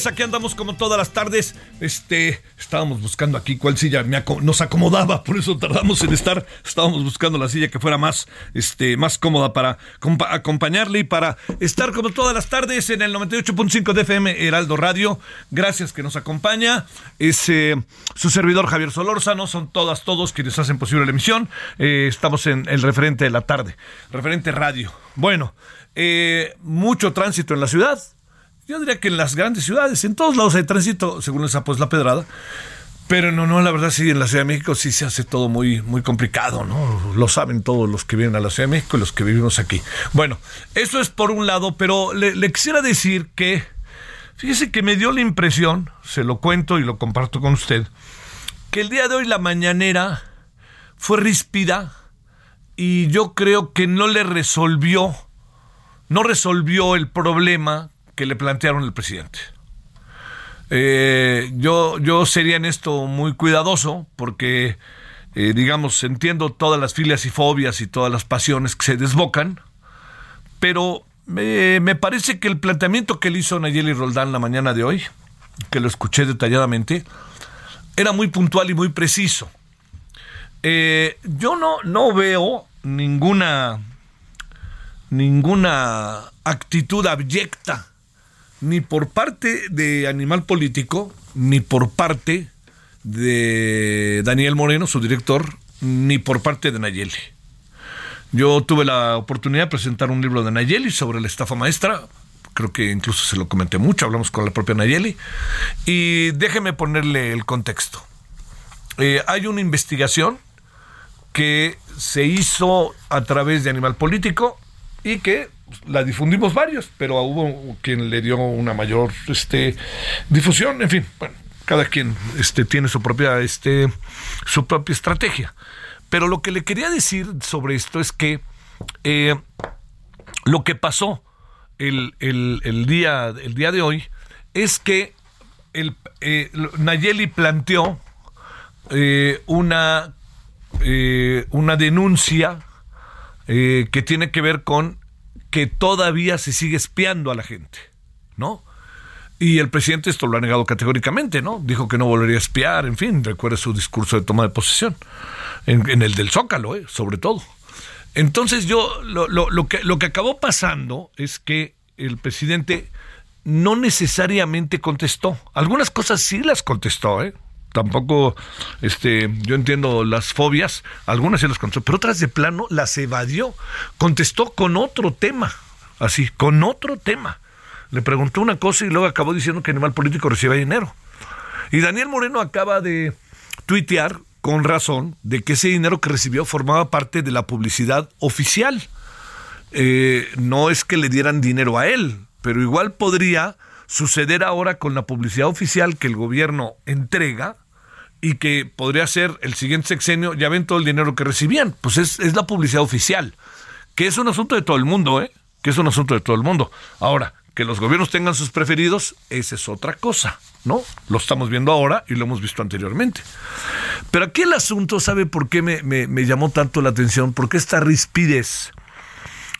Tardes, aquí andamos como todas las tardes. Este, estábamos buscando aquí cuál silla nos acomodaba, por eso tardamos en estar. Estábamos buscando la silla que fuera más, este, más cómoda para compa- acompañarle y para estar como todas las tardes en el 98.5 de FM Heraldo Radio. Gracias que nos acompaña. Es su servidor Javier Solórzano, son todas, todos quienes hacen posible la emisión. Eh, estamos en el referente de la tarde, referente radio. Bueno, eh, mucho tránsito en la ciudad. Yo diría que en las grandes ciudades, en todos lados hay tránsito, según esa pues la pedrada. Pero no, no, la verdad sí, en la Ciudad de México sí se hace todo muy, muy complicado, ¿no? Lo saben todos los que viven a la Ciudad de México y los que vivimos aquí. Bueno, eso es por un lado, pero le, le quisiera decir que, fíjese que me dio la impresión, se lo cuento y lo comparto con usted, que el día de hoy la mañanera fue ríspida y yo creo que no le resolvió, no resolvió el problema que le plantearon el presidente. Eh, yo, yo sería en esto muy cuidadoso porque, eh, digamos, entiendo todas las filias y fobias y todas las pasiones que se desbocan, pero me, me parece que el planteamiento que le hizo Nayeli Roldán la mañana de hoy, que lo escuché detalladamente, era muy puntual y muy preciso. Eh, yo no, no veo ninguna, ninguna actitud abyecta ni por parte de Animal Político, ni por parte de Daniel Moreno, su director, ni por parte de Nayeli. Yo tuve la oportunidad de presentar un libro de Nayeli sobre la estafa maestra. Creo que incluso se lo comenté mucho, hablamos con la propia Nayeli. Y déjeme ponerle el contexto. Eh, hay una investigación que se hizo a través de Animal Político y que la difundimos varios, pero hubo quien le dio una mayor este, difusión, en fin, bueno, cada quien este, tiene su propia, este, su propia estrategia. Pero lo que le quería decir sobre esto es que eh, lo que pasó el, el- día, el día de hoy es que eh, Nayeli planteó eh, una, una denuncia que tiene que ver con que todavía se sigue espiando a la gente, ¿no? Y el presidente esto lo ha negado categóricamente, ¿no? Dijo que no volvería a espiar, en fin, recuerde su discurso de toma de posesión, en, el del Zócalo, ¿eh? sobre todo. Entonces yo, lo, lo- lo que, lo que acabó pasando es que el presidente no necesariamente contestó. Algunas cosas sí las contestó, ¿eh? Tampoco, este, yo entiendo las fobias, algunas sí las contestó, pero otras de plano las evadió. Contestó con otro tema, así, con otro tema. Le preguntó una cosa y luego acabó diciendo que Animal Político recibe dinero. Y Daniel Moreno acaba de tuitear con razón de que ese dinero que recibió formaba parte de la publicidad oficial. Eh, no es que le dieran dinero a él, pero igual podría suceder ahora con la publicidad oficial que el gobierno entrega y que podría ser el siguiente sexenio, ya ven todo el dinero que recibían, pues es, es la publicidad oficial, que es un asunto de todo el mundo, ¿eh? que es un asunto de todo el mundo. Ahora, que los gobiernos tengan sus preferidos, esa es otra cosa, ¿no? Lo estamos viendo ahora y lo hemos visto anteriormente. Pero aquí el asunto, ¿sabe por qué me, me llamó tanto la atención? Porque esta rispidez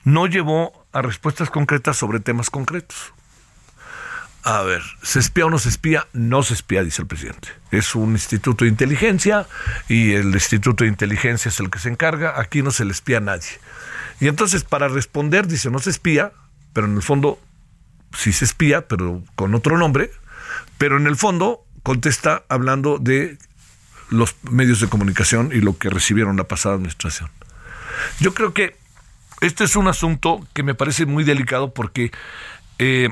no llevó a respuestas concretas sobre temas concretos. A ver, ¿se espía o no se espía? No se espía, dice el presidente. Es un instituto de inteligencia y el instituto de inteligencia es el que se encarga. Aquí no se le espía a nadie. Y entonces, para responder, dice, no se espía, pero en el fondo sí se espía, pero con otro nombre. Pero en el fondo contesta hablando de los medios de comunicación y lo que recibieron la pasada administración. Yo creo que este es un asunto que me parece muy delicado porque eh,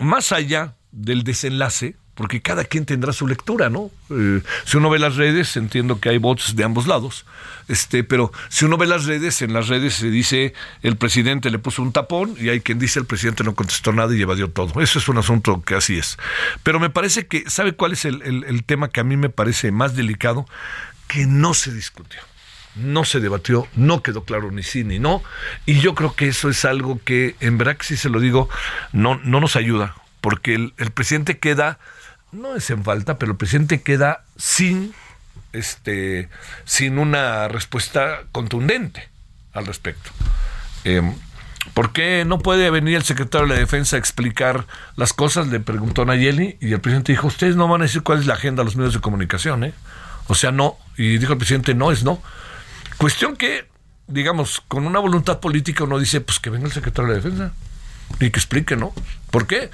más allá del desenlace, porque cada quien tendrá su lectura, ¿no? Eh, si uno ve las redes, entiendo que hay bots de ambos lados, este, pero si uno ve las redes, en las redes se dice el presidente le puso un tapón y hay quien dice el presidente no contestó nada y evadió todo. Eso es un asunto que así es. Pero me parece que, ¿sabe cuál es el, el tema que a mí me parece más delicado? Que no se discutió no se debatió, no quedó claro ni sí ni no, y yo creo que eso es algo que, en verdad sí se lo digo, no, no nos ayuda, porque el, presidente queda, no es en falta, pero el presidente queda sin, este, sin una respuesta contundente al respecto. Em, ¿Por qué no puede venir el secretario de la Defensa a explicar las cosas? Le preguntó Nayeli y el presidente dijo, ustedes no van a decir cuál es la agenda de los medios de comunicación, ¿eh? O sea, no. Y dijo el presidente, no es no. Cuestión que, digamos, con una voluntad política uno dice, pues que venga el secretario de Defensa y que explique, ¿no? ¿Por qué?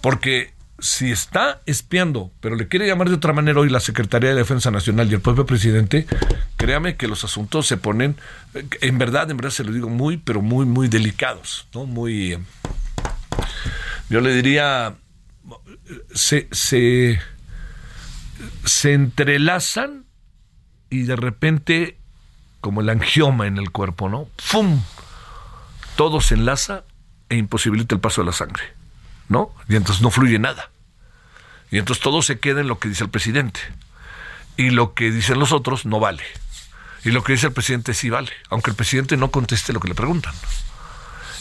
Porque si está espiando, pero le quiere llamar de otra manera hoy la Secretaría de Defensa Nacional y el propio presidente, créame que los asuntos se ponen, en verdad, en verdad se lo digo, muy, pero muy, muy delicados, ¿no? Muy, yo le diría, se, se, se entrelazan y de repente como el angioma en el cuerpo, ¿no? ¡Fum! Todo se enlaza e imposibilita el paso de la sangre, ¿no? Y entonces no fluye nada. Y entonces todo se queda en lo que dice el presidente. Y lo que dicen los otros no vale. Y lo que dice el presidente sí vale, aunque el presidente no conteste lo que le preguntan.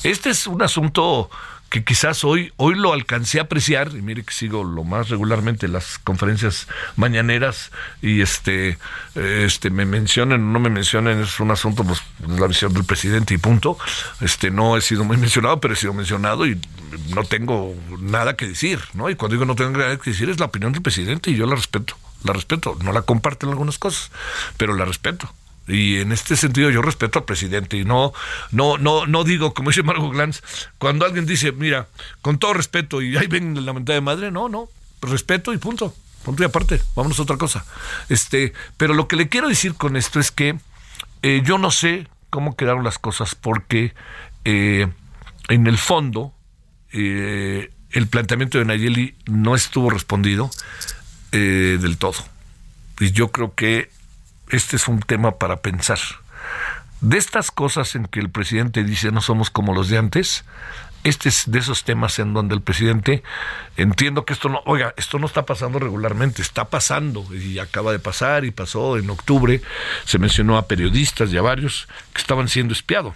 Este es un asunto que quizás hoy, hoy lo alcancé a apreciar, y mire que sigo lo más regularmente las conferencias mañaneras, y este, este, me mencionen o no me mencionen, es un asunto, pues, la visión del presidente y punto. Este, no he sido muy mencionado, pero he sido mencionado y no tengo nada que decir, ¿no? Y cuando digo no tengo nada que decir, es la opinión del presidente y yo la respeto, la respeto, no la comparto en algunas cosas, pero la respeto. Y en este sentido yo respeto al presidente y no, no, no, no digo, como dice Margot Glantz, cuando alguien dice, mira, con todo respeto y ahí ven la mentada de madre, no, no, respeto y punto. Punto y aparte, vámonos a otra cosa. Este, pero lo que le quiero decir con esto es que eh, yo no sé cómo quedaron las cosas porque eh, en el fondo eh, el planteamiento de Nayeli no estuvo respondido del todo. Y yo creo que este es un tema para pensar. De estas cosas en que el presidente dice no somos como los de antes, este es de esos temas en donde el presidente entiendo que esto no, oiga, esto no está pasando regularmente, está pasando y acaba de pasar y pasó en octubre, se mencionó a periodistas y a varios que estaban siendo espiados.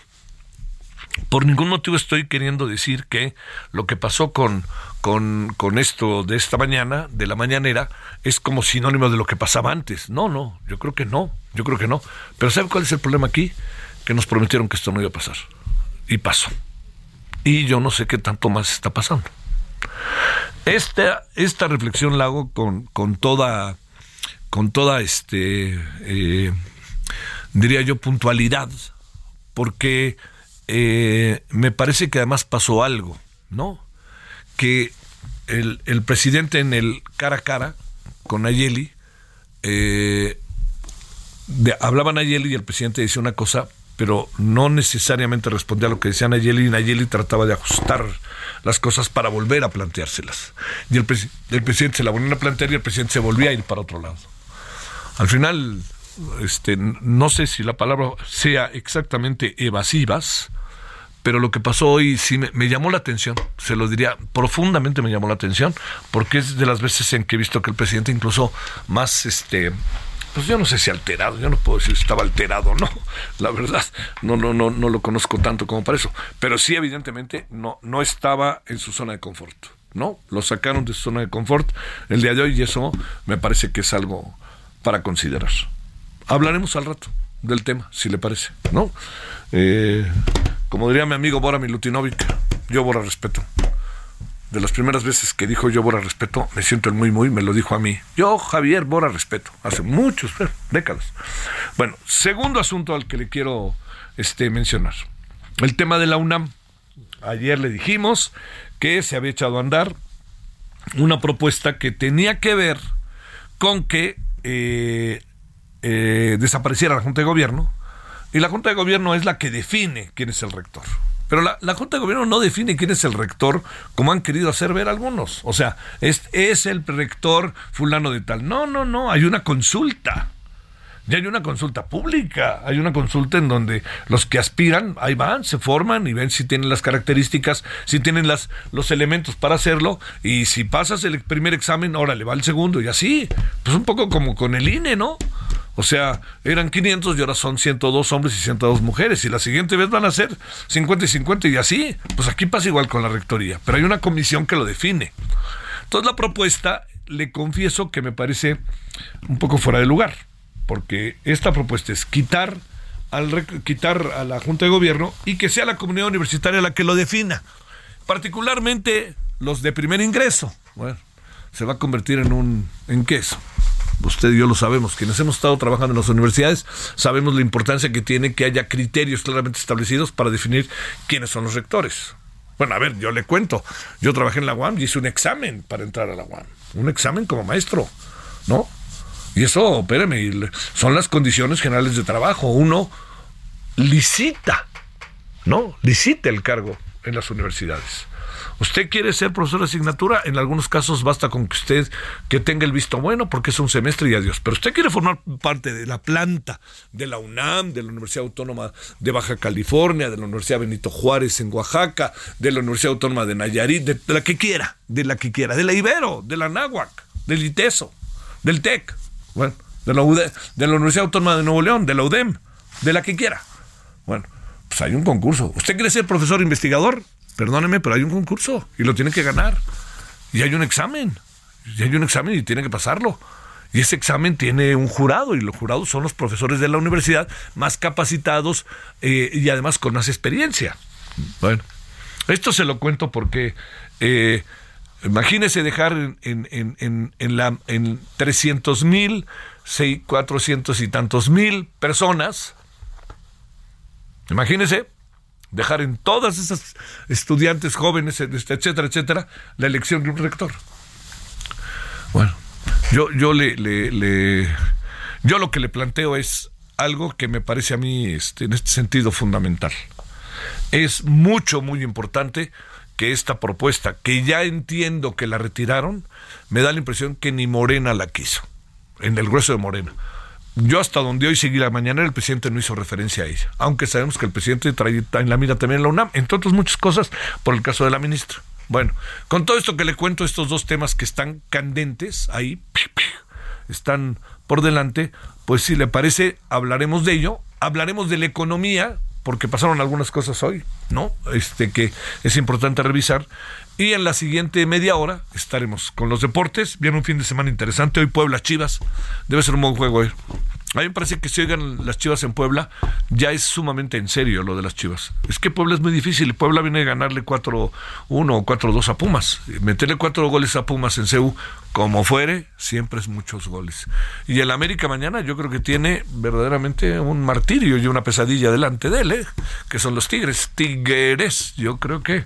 Por ningún motivo estoy queriendo decir que lo que pasó con, con, esto de esta mañana, de la mañanera, es como sinónimo de lo que pasaba antes. No, no, yo creo que no, yo creo que no. Pero ¿sabe cuál es el problema aquí? Que nos prometieron que esto no iba a pasar. Y pasó. Y yo no sé qué tanto más está pasando. Esta, esta reflexión la hago con, con toda, con toda este, eh, diría yo, puntualidad, porque eh, me parece que además pasó algo, ¿no? Que el, presidente en el cara a cara con Nayeli, eh, hablaba Nayeli y el presidente decía una cosa, pero no necesariamente respondía a lo que decía Nayeli y Nayeli trataba de ajustar las cosas para volver a planteárselas. Y el, presidente se la volvió a plantear y el presidente se volvía a ir para otro lado. Al final, este, no sé si la palabra sea exactamente evasivas, pero lo que pasó hoy sí me, llamó la atención, se lo diría, profundamente me llamó la atención, porque es de las veces en que he visto que el presidente incluso más, este, pues yo no sé si alterado, yo no puedo decir si estaba alterado, no, la verdad, no, no, no, no lo conozco tanto como para eso, pero sí evidentemente no, no estaba en su zona de confort, ¿no? Lo sacaron de su zona de confort el día de hoy y eso me parece que es algo para considerar. Hablaremos al rato del tema, si le parece, ¿no? Eh, como diría mi amigo Bora Milutinovic, yo Bora respeto de las primeras veces que dijo yo Bora respeto, me siento el muy muy, me lo dijo a mí. Yo, Javier Bora respeto, hace muchos, eh, décadas. Bueno, segundo asunto al que le quiero este, mencionar. El tema de la UNAM. Ayer le dijimos que se había echado a andar una propuesta que tenía que ver con que eh, eh, desapareciera la Junta de Gobierno. Y la Junta de Gobierno es la que define quién es el rector. Pero la, la, Junta de Gobierno no define quién es el rector, como han querido hacer ver algunos. O sea, es, es el rector fulano de tal. No, no, no, hay una consulta. Ya hay una consulta pública, hay una consulta en donde los que aspiran, ahí van, se forman y ven si tienen las características, si tienen las, los elementos para hacerlo, y si pasas el primer examen, ahora le va el segundo, y así, pues un poco como con el INE, ¿no? O sea, eran 500 y ahora son 102 hombres y 102 mujeres. Y la siguiente vez van a ser 50 y 50 y así. Pues aquí pasa igual con la rectoría. Pero hay una comisión que lo define. Entonces la propuesta, le confieso que me parece un poco fuera de lugar. Porque esta propuesta es quitar, al, quitar a la Junta de Gobierno y que sea la comunidad universitaria la que lo defina. Particularmente los de primer ingreso. Bueno, se va a convertir en un en queso usted y yo lo sabemos, quienes hemos estado trabajando en las universidades, sabemos la importancia que tiene que haya criterios claramente establecidos para definir quiénes son los rectores. Bueno, a ver, yo le cuento, yo trabajé en la UAM y hice un examen para entrar a la UAM, un examen como maestro, ¿no? Y eso, espéreme, son las condiciones generales de trabajo. Uno licita, ¿no? Licita el cargo en las universidades. Usted quiere ser profesor de asignatura, en algunos casos basta con que usted que tenga el visto bueno porque es un semestre y adiós. Pero usted quiere formar parte de la planta de la UNAM, de la Universidad Autónoma de Baja California, de la Universidad Benito Juárez en Oaxaca, de la Universidad Autónoma de Nayarit, de, la que quiera, de la que quiera, de la Ibero, de la Náhuac, del ITESO, del TEC, bueno, de la, de la Universidad Autónoma de Nuevo León, de la UDEM, de la que quiera. Bueno, pues hay un concurso. ¿Usted quiere ser profesor investigador? Perdóneme, pero hay un concurso y lo tiene que ganar. Y hay un examen. Y hay un examen y tiene que pasarlo. Y ese examen tiene un jurado y los jurados son los profesores de la universidad más capacitados eh, y además con más experiencia. Bueno, esto se lo cuento porque eh, imagínese dejar en, en, la, en 300 mil, 400 y tantos mil personas. Imagínese dejar en todas esas estudiantes jóvenes, este, etcétera, etcétera, la elección de un rector. Bueno, yo, yo le, le, yo lo que le planteo es algo que me parece a mí este, en este sentido fundamental. Es mucho, muy importante que esta propuesta, que ya entiendo que la retiraron, me da la impresión que ni Morena la quiso, en el grueso de Morena yo hasta donde hoy seguí la mañana el presidente no hizo referencia a ella, aunque sabemos que el presidente trae en la mira también la UNAM, entre otras muchas cosas, por el caso de la ministra. Bueno, con todo esto que le cuento, estos dos temas que están candentes ahí, están por delante, pues si le parece, hablaremos de ello, hablaremos de la economía, porque pasaron algunas cosas hoy, ¿no? Este que es importante revisar. Y en la siguiente media hora estaremos con los deportes. Viene un fin de semana interesante. Hoy Puebla Chivas. Debe ser un buen juego hoy. A mí me parece que si oigan las Chivas en Puebla, ya es sumamente en serio lo de las Chivas. Es que Puebla es muy difícil Puebla viene a ganarle 4-1 o 4-2 a Pumas. Meterle cuatro goles a Pumas en CEU, como fuere, siempre es muchos goles. Y el América mañana yo creo que tiene verdaderamente un martirio y una pesadilla delante de él, ¿eh? que son los Tigres. Tigres, yo creo que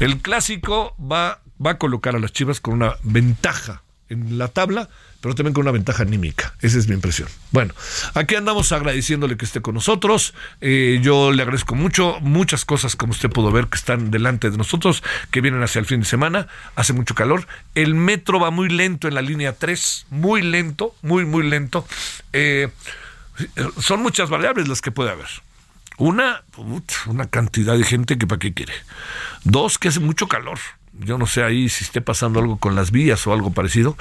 el clásico va, va a colocar a las Chivas con una ventaja en la tabla pero también con una ventaja anímica. Esa es mi impresión. Bueno, aquí andamos agradeciéndole que esté con nosotros. Eh, yo le agradezco mucho, muchas cosas como usted pudo ver que están delante de nosotros, que vienen hacia el fin de semana. Hace mucho calor. El metro va muy lento en la línea 3, muy lento, muy, muy lento. Eh, son muchas variables las que puede haber. Una, una cantidad de gente que para qué quiere. Dos, que hace mucho calor. Yo no sé ahí si esté pasando algo con las vías o algo parecido,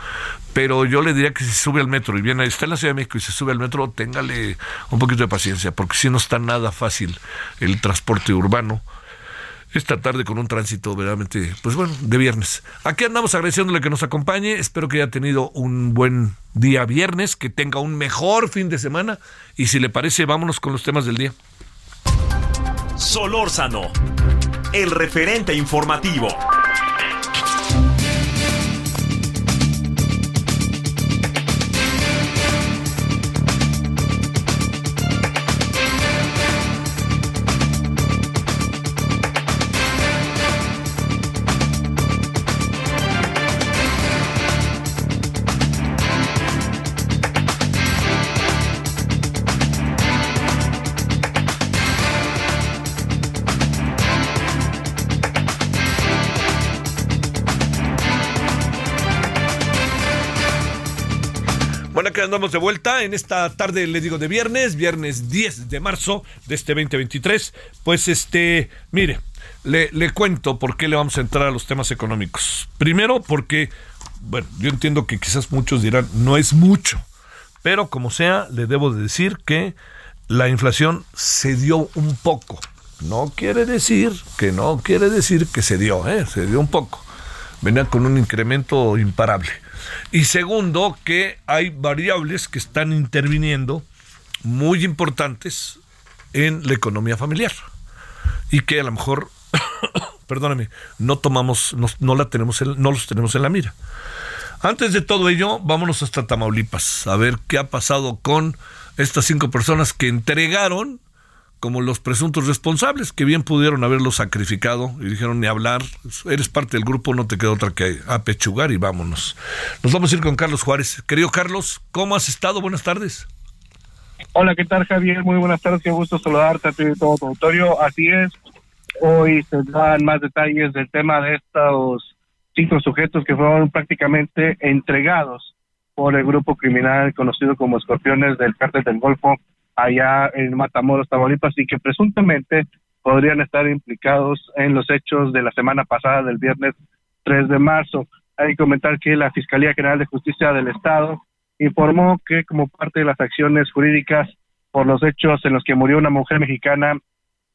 pero yo le diría que si sube al metro y viene, está en la Ciudad de México y se sube al metro, téngale un poquito de paciencia, porque si no está nada fácil el transporte urbano esta tarde con un tránsito verdaderamente, pues bueno, de viernes. Aquí andamos agradeciéndole que nos acompañe. Espero que haya tenido un buen día viernes, que tenga un mejor fin de semana. Y si le parece, vámonos con los temas del día. Solórzano, el referente informativo. Que andamos de vuelta en esta tarde, le digo, de viernes, viernes 10 de marzo de este 2023. Pues este, mire, le, cuento por qué le vamos a entrar a los temas económicos. Primero, porque, bueno, yo entiendo que quizás muchos dirán, no es mucho, pero como sea, le debo de decir que la inflación se dio un poco. No quiere decir que no quiere decir que se dio, ¿eh? se dio un poco. Venía con un incremento imparable. Y segundo, que hay variables que están interviniendo muy importantes en la economía familiar y que a lo mejor, perdóname, no tomamos, no, la tenemos, no los tenemos en la mira. Antes de todo ello, vámonos hasta Tamaulipas a ver qué ha pasado con estas cinco personas que entregaron como los presuntos responsables, que bien pudieron haberlo sacrificado y dijeron ni hablar, eres parte del grupo, no te queda otra que apechugar y vámonos. Nos vamos a ir con Carlos Juárez. Querido Carlos, ¿cómo has estado? Buenas tardes. Hola, ¿qué tal Javier? Muy buenas tardes, qué gusto saludarte a ti y todo tu auditorio. Así es, hoy se dan más detalles del tema de estos cinco sujetos que fueron prácticamente entregados por el grupo criminal conocido como Escorpiones del Cártel del Golfo allá en Matamoros, Tamaulipas, y que presuntamente podrían estar implicados en los hechos de la semana pasada, del viernes 3 de marzo. Hay que comentar que la Fiscalía General de Justicia del Estado informó que como parte de las acciones jurídicas por los hechos en los que murió una mujer mexicana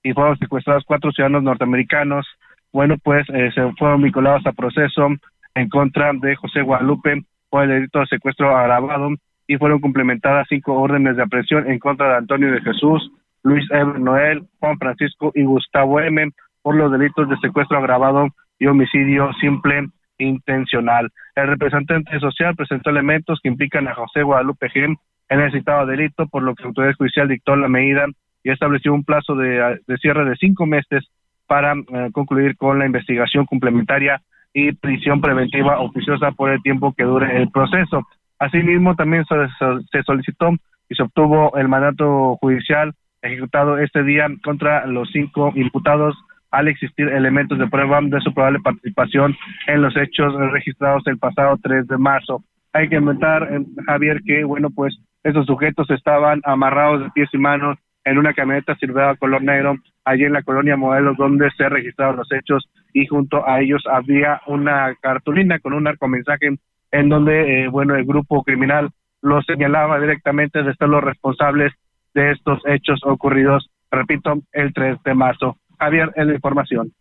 y fueron secuestrados cuatro ciudadanos norteamericanos, bueno, pues eh, se fueron vinculados a proceso en contra de José Guadalupe por el delito de secuestro agravado y fueron complementadas cinco órdenes de aprehensión en contra de Antonio de Jesús, Luis Eber Noel, Juan Francisco y Gustavo M. por los delitos de secuestro agravado y homicidio simple intencional. El representante social presentó elementos que implican a José Guadalupe G en el citado delito, por lo que la autoridad judicial dictó la medida y estableció un plazo de, cierre de cinco meses para eh, concluir con la investigación complementaria y prisión preventiva oficiosa por el tiempo que dure el proceso. Asimismo, también se solicitó y se obtuvo el mandato judicial ejecutado este día contra los cinco imputados al existir elementos de prueba de su probable participación en los hechos registrados el pasado 3 de marzo. Hay que comentar, eh, Javier, que, bueno, pues esos sujetos estaban amarrados de pies y manos en una camioneta silbada color negro allí en la colonia Modelos donde se registraron los hechos y junto a ellos había una cartulina con un narcomensaje en donde, eh, bueno, el grupo criminal lo señalaba directamente de ser los responsables de estos hechos ocurridos, repito, el 3 de marzo. Javier, en la información.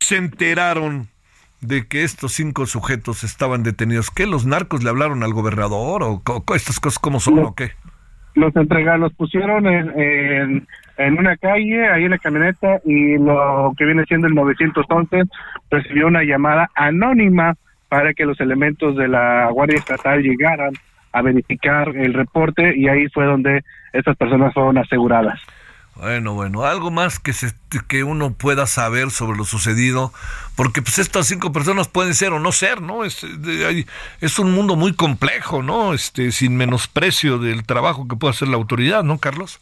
Se enteraron de que estos cinco sujetos estaban detenidos. ¿Qué? ¿Los narcos le hablaron al gobernador o, estas cosas cómo son o qué? Los entregaron, los pusieron en, en, una calle, ahí en la camioneta, y lo que viene siendo el 911 recibió una llamada anónima para que los elementos de la Guardia Estatal llegaran a verificar el reporte y ahí fue donde estas personas fueron aseguradas. Bueno, bueno, algo más que se, que uno pueda saber sobre lo sucedido, porque pues estas cinco personas pueden ser o no ser, ¿no? Es, es un mundo muy complejo, ¿no? Este, sin menosprecio del trabajo que puede hacer la autoridad, ¿no, Carlos?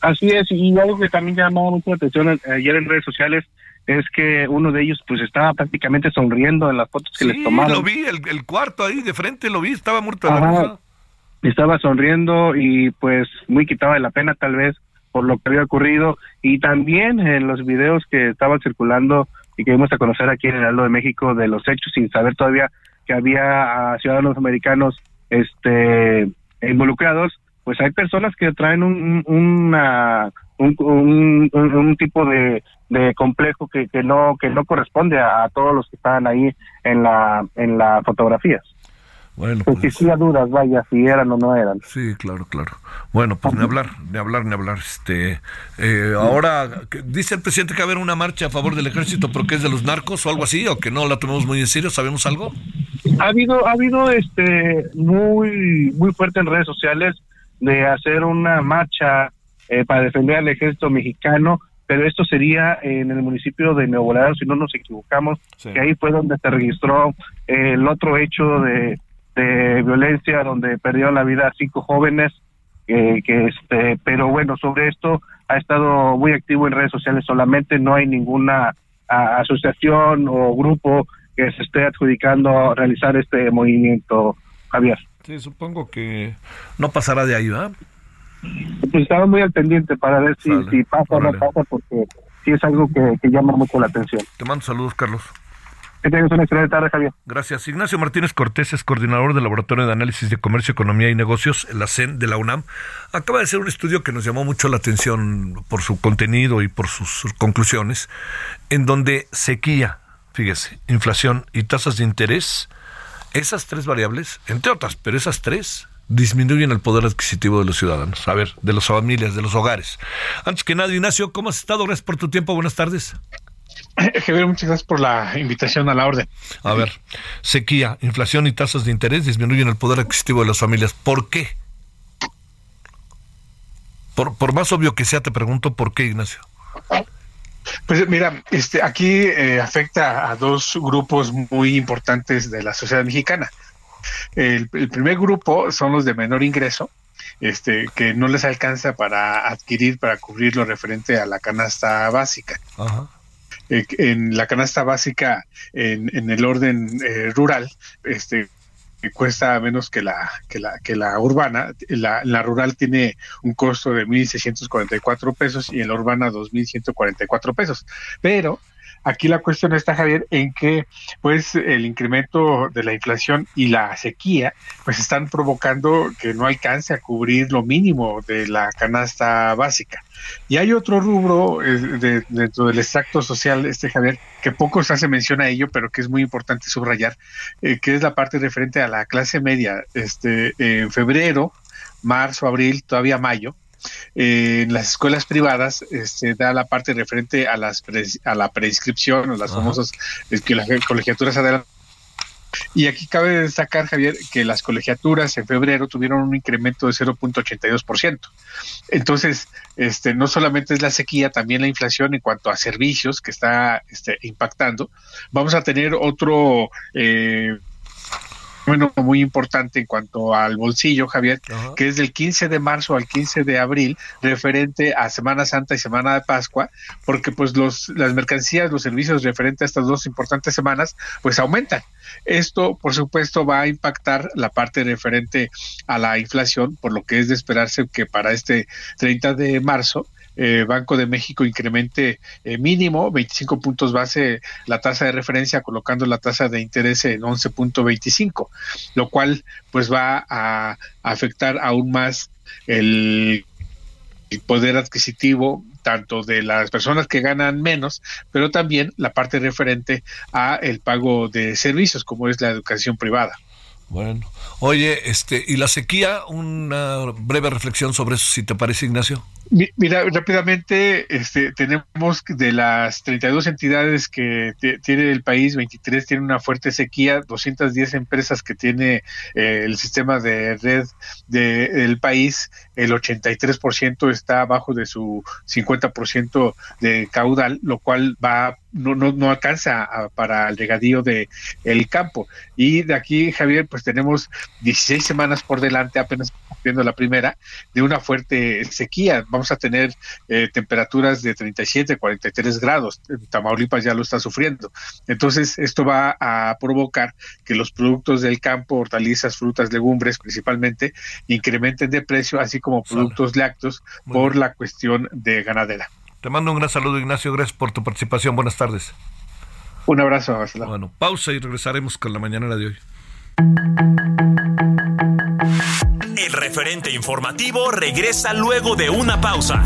Así es, y algo que también llamó mucho la atención ayer en redes sociales es que uno de ellos pues estaba prácticamente sonriendo en las fotos que les tomaron. lo vi, el, cuarto ahí de frente lo vi, estaba muerto de la Estaba sonriendo y pues muy quitado de la pena tal vez por lo que había ocurrido. Y también en los videos que estaban circulando y que vimos a conocer aquí en el Aldo de México de los hechos sin saber todavía que había ciudadanos americanos este involucrados, pues hay personas que traen un, una, un, un, tipo de, de complejo que, que no que no corresponde a, todos los que estaban ahí en la en las fotografías. Bueno, pues, existía dudas, vaya, si eran o no eran. Sí, claro, claro. Bueno, pues ni hablar, ni hablar, ni hablar. Este, eh, ahora dice el presidente que va a haber una marcha a favor del ejército, pero que es de los narcos o algo así, o que no la tomamos muy en serio. ¿Sabemos algo? Ha habido, ha habido, este, muy, muy fuerte en redes sociales de hacer una marcha eh, para defender al ejército mexicano, pero esto sería en el municipio de Nuevo Laredo, si no nos equivocamos, que ahí fue donde se registró el otro hecho de, violencia, donde perdieron la vida cinco jóvenes, que este, pero bueno, sobre esto ha estado muy activo en redes sociales solamente, no hay ninguna asociación o grupo que se esté adjudicando a realizar este movimiento, Javier. Sí, supongo que no pasará de ahí, ¿verdad? Pues estaba muy al pendiente para ver si, si pasa o no pasa, porque sí es algo que, llama mucho la atención. Te mando saludos, Carlos. Que tengas una excelente tarde, Javier. Gracias. Ignacio Martínez Cortés es coordinador del Laboratorio de Análisis de Comercio, Economía y Negocios, la CEN de la UNAM. Acaba de hacer un estudio que nos llamó mucho la atención por su contenido y por sus conclusiones, en donde sequía, fíjese, inflación y tasas de interés, esas tres variables, entre otras, pero esas tres disminuyen el poder adquisitivo de los ciudadanos, a ver, de las familias, de los hogares. Antes que nada, Ignacio, ¿cómo has estado? Gracias por tu tiempo, buenas tardes. Javier, muchas gracias por la invitación a la orden. A ver, sequía, inflación y tasas de interés disminuyen el poder adquisitivo de las familias. ¿Por qué? Por, por más obvio que sea, te pregunto por qué, Ignacio. Pues mira, este, aquí eh, afecta a dos grupos muy importantes de la sociedad mexicana. El, primer grupo son los de menor ingreso, este, que no les alcanza para adquirir, para cubrir lo referente a la canasta básica. Eh, en la canasta básica, en, el orden eh, rural, este, cuesta menos que la que la que la urbana. La, la rural tiene un costo de 1644 pesos y en la urbana 2144 pesos. Pero Aquí la cuestión está, Javier, en que pues el incremento de la inflación y la sequía pues están provocando que no alcance a cubrir lo mínimo de la canasta básica. Y hay otro rubro eh, dentro del extracto social, este Javier, que poco se hace mención a ello, pero que es muy importante subrayar, eh, que es la parte referente a la clase media. Este, en febrero, marzo, abril, todavía mayo, en las escuelas privadas se este, da la parte referente a las a la prescripción o las famosas colegiaturas adelantadas y aquí cabe destacar, Javier, que las colegiaturas en febrero tuvieron un incremento de 0.82%. Entonces, este, no solamente es la sequía, también la inflación en cuanto a servicios que está este, impactando. Vamos a tener otro eh, bueno, muy importante en cuanto al bolsillo, Javier, que es del 15 de marzo al 15 de abril, referente a Semana Santa y Semana de Pascua, porque pues los, las mercancías, los servicios referentes a estas dos importantes semanas, pues aumentan. Esto, por supuesto, va a impactar la parte referente a la inflación, por lo que es de esperarse que para este 30 de marzo eh, Banco de México incremente eh, mínimo 25 puntos base la tasa de referencia, colocando la tasa de interés en 11.25, lo cual pues va a afectar aún más el poder adquisitivo tanto de las personas que ganan menos, pero también la parte referente a el pago de servicios como es la educación privada. Bueno, oye, este, y la sequía, una breve reflexión sobre eso, si te parece, Ignacio. Mira, rápidamente, este, tenemos de las 32 entidades que tiene el país, 23 tienen una fuerte sequía, 210 empresas que tiene eh, el sistema de red del país, el 83% está abajo de su 50% de caudal, lo cual va no, no, no alcanza para el regadío de el campo. Y de aquí, Javier, pues tenemos 16 semanas por delante, apenas viendo la primera, de una fuerte sequía vamos a tener eh, temperaturas de 37, 43 grados. Tamaulipas ya lo está sufriendo. Entonces, esto va a provocar que los productos del campo, hortalizas, frutas, legumbres principalmente, incrementen de precio, así como productos lácteos por la cuestión de ganadera. Te mando un gran saludo, Ignacio. Gracias por tu participación. Buenas tardes. Un abrazo, Marcelo. Bueno, pausa y regresaremos con la mañana de hoy. El referente informativo regresa luego de una pausa.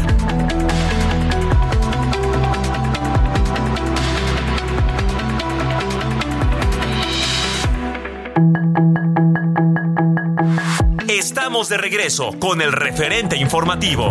Estamos de regreso con el referente informativo.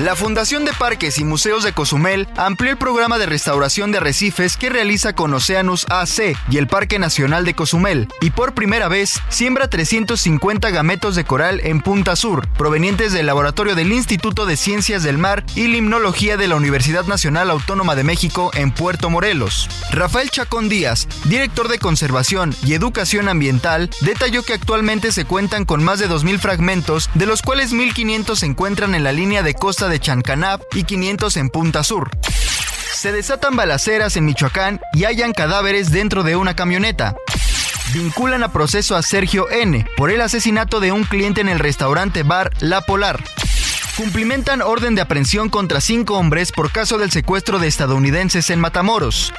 La Fundación de Parques y Museos de Cozumel amplió el programa de restauración de arrecifes que realiza con Oceanus AC y el Parque Nacional de Cozumel, y por primera vez siembra 350 gametos de coral en Punta Sur, provenientes del laboratorio del Instituto de Ciencias del Mar y Limnología de la Universidad Nacional Autónoma de México en Puerto Morelos. Rafael Chacón Díaz, director de Conservación y Educación Ambiental, detalló que actualmente se cuentan con más de 2.000 fragmentos, de los cuales 1.500 se encuentran en la línea de costa de Chancanab y 500 en Punta Sur. Se desatan balaceras en Michoacán y hallan cadáveres dentro de una camioneta. Vinculan a proceso a Sergio N. por el asesinato de un cliente en el restaurante bar La Polar. Cumplimentan orden de aprehensión contra cinco hombres por caso del secuestro de estadounidenses en Matamoros.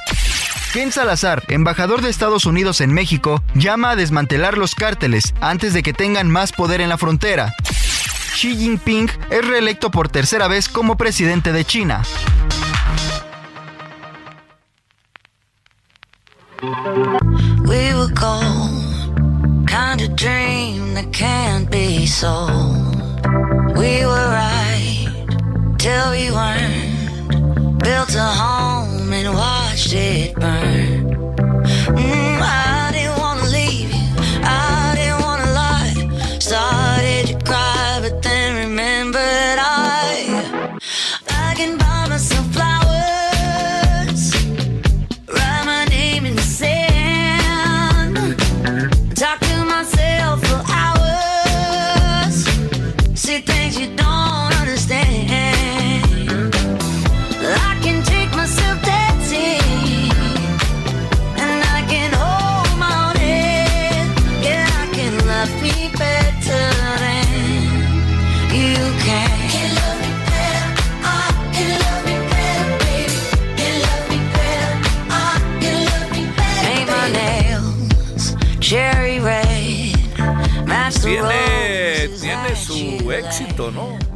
Ken Salazar, embajador de Estados Unidos en México, llama a desmantelar los cárteles antes de que tengan más poder en la frontera. Xi Jinping es reelecto por tercera vez como presidente de China. We were gold, kind of dream that can't be sold. We were right till we weren't. Built a home and watched it burn. Mm,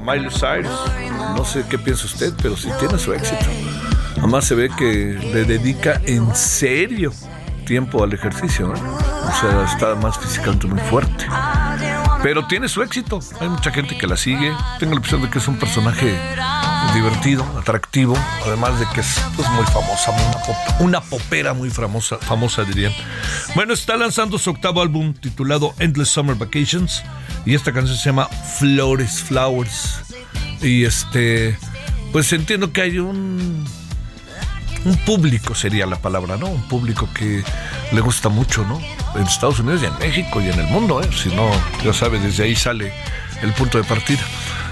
Miley Cyrus. No sé qué piensa usted, pero sí tiene su éxito. Además se ve que le dedica en serio tiempo al ejercicio, ¿no? O sea, está más físicamente muy fuerte. Pero tiene su éxito. Hay mucha gente que la sigue. Tengo la impresión de que es un personaje divertido, atractivo, además de que es pues, muy famosa, una, pop- una popera muy famosa, famosa dirían. Bueno, está lanzando su octavo álbum titulado Endless Summer Vacations y esta canción se llama Flores Flowers. Y este, pues entiendo que hay un un público sería la palabra, ¿no? Un público que le gusta mucho, ¿no? En Estados Unidos y en México y en el mundo, ¿eh? Si no, ya sabe, desde ahí sale el punto de partida.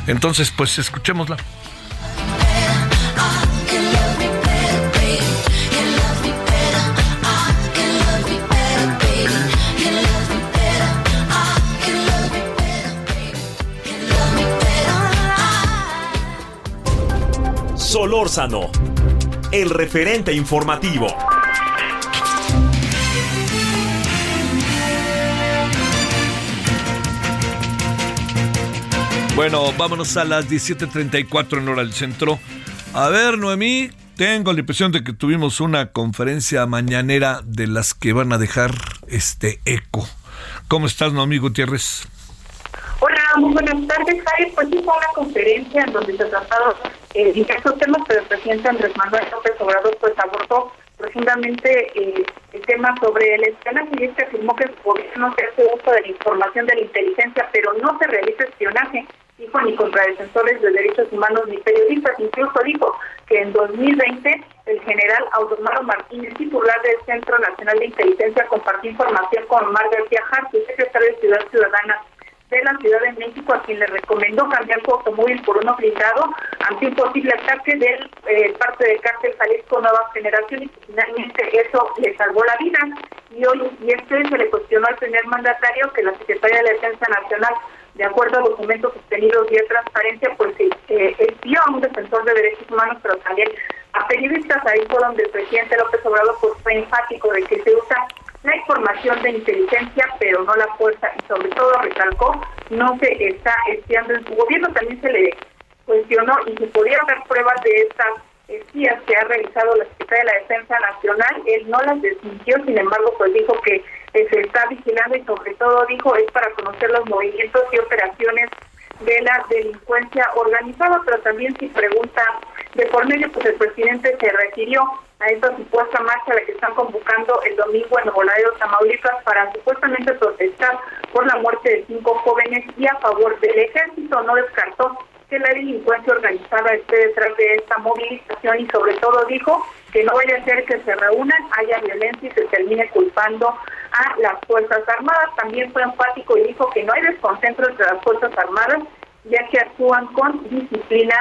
Entonces, pues escuchémosla. Solórzano, el referente informativo. Bueno, vámonos a las 17:34 en hora del centro. A ver, Noemí, tengo la impresión de que tuvimos una conferencia mañanera de las que van a dejar este eco. ¿Cómo estás, Noemí Gutiérrez? Hola, muy buenas tardes, Jaime. Pues sí, fue una conferencia en donde se trataron eh, diversos temas, pero el presidente Andrés Manuel López Obrador pues abordó profundamente eh, el tema sobre el espionaje y este afirmó que el gobierno se hace uso de la información de la inteligencia, pero no se realiza espionaje dijo ni contra defensores de derechos humanos ni periodistas. Incluso dijo que en 2020 el general Audomaro Martínez, titular del Centro Nacional de Inteligencia, compartió información con Omar García Hartz, secretario de Ciudad Ciudadana de la Ciudad de México, a quien le recomendó cambiar su automóvil por uno blindado ante un posible ataque del eh, parte del cártel Jalisco Nueva Generación y finalmente eso le salvó la vida. Y hoy, y este se le cuestionó al primer mandatario que la Secretaría de Defensa Nacional de acuerdo a documentos obtenidos vía transparencia, pues eh, espió a un defensor de derechos humanos, pero también a periodistas. Ahí fue donde el presidente López Obrador pues, fue enfático de que se usa la información de inteligencia, pero no la fuerza, y sobre todo recalcó, no se está espiando en su gobierno. También se le cuestionó y si pudiera haber pruebas de estas espías que ha realizado la Secretaría de la Defensa Nacional. Él no las desmintió, sin embargo, pues dijo que se está vigilando y sobre todo dijo es para conocer los movimientos y operaciones de la delincuencia organizada, pero también si pregunta de por medio, pues el presidente se refirió a esta supuesta marcha a la que están convocando el domingo en Nuevo Laredo, Tamaulipas, para supuestamente protestar por la muerte de cinco jóvenes y a favor del ejército. No descartó que la delincuencia organizada esté detrás de esta movilización y sobre todo dijo que no vaya a ser que se reúnan, haya violencia y se termine culpando a las Fuerzas Armadas. También fue enfático y dijo que no hay desconcentro entre las Fuerzas Armadas, ya que actúan con disciplina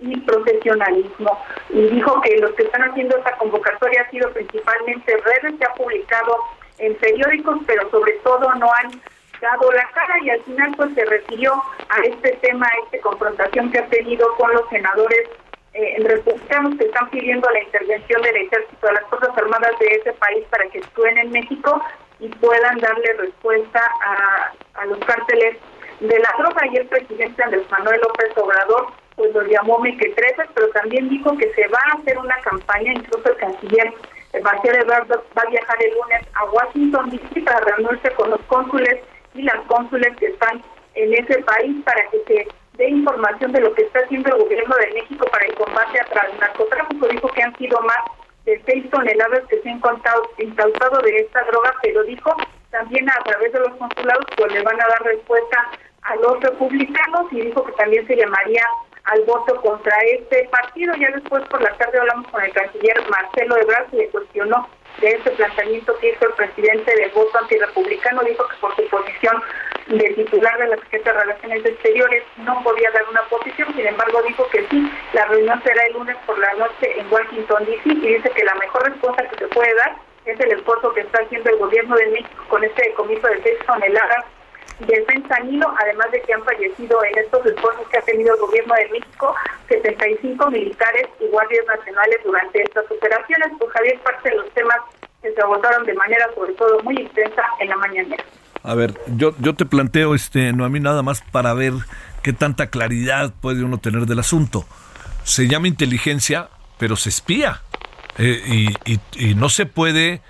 y profesionalismo. Y dijo que los que están haciendo esta convocatoria ha sido principalmente redes que ha publicado en periódicos, pero sobre todo no han dado la cara y al final pues se refirió a este tema, a esta confrontación que ha tenido con los senadores eh, republicanos que están pidiendo la intervención del ejército de las Fuerzas Armadas de ese país para que actúen en México y puedan darle respuesta a, a los cárteles de la droga y el presidente Andrés Manuel López Obrador pues lo llamó mequetrefes, pero también dijo que se va a hacer una campaña, incluso el canciller Marcelo Ebrard va a viajar el lunes a Washington DC para reunirse con los cónsules y las cónsules que están en ese país para que se dé información de lo que está haciendo el gobierno de México para el combate al narcotráfico. Dijo que han sido más de seis toneladas que se han incautado de esta droga, pero dijo también a través de los consulados pues le van a dar respuesta a los republicanos y dijo que también se llamaría al voto contra este partido. Ya después por la tarde hablamos con el canciller Marcelo Ebrard y le cuestionó de ese planteamiento que hizo el presidente del voto antirepublicano, dijo que por su posición de titular de la Secretaría de Relaciones Exteriores no podía dar una posición, sin embargo dijo que sí, la reunión será el lunes por la noche en Washington DC y dice que la mejor respuesta que se puede dar es el esfuerzo que está haciendo el gobierno de México con este decomiso de 6 toneladas de fentanilo, además de que han fallecido en estos esfuerzos que ha tenido el gobierno de México 75 militares y guardias nacionales durante estas operaciones. Pues Javier, parte de los temas que se abordaron de manera sobre todo muy intensa en la mañana. A ver, yo, yo te planteo, este, no a mí nada más para ver qué tanta claridad puede uno tener del asunto. Se llama inteligencia, pero se espía. Eh, y, y, y no se puede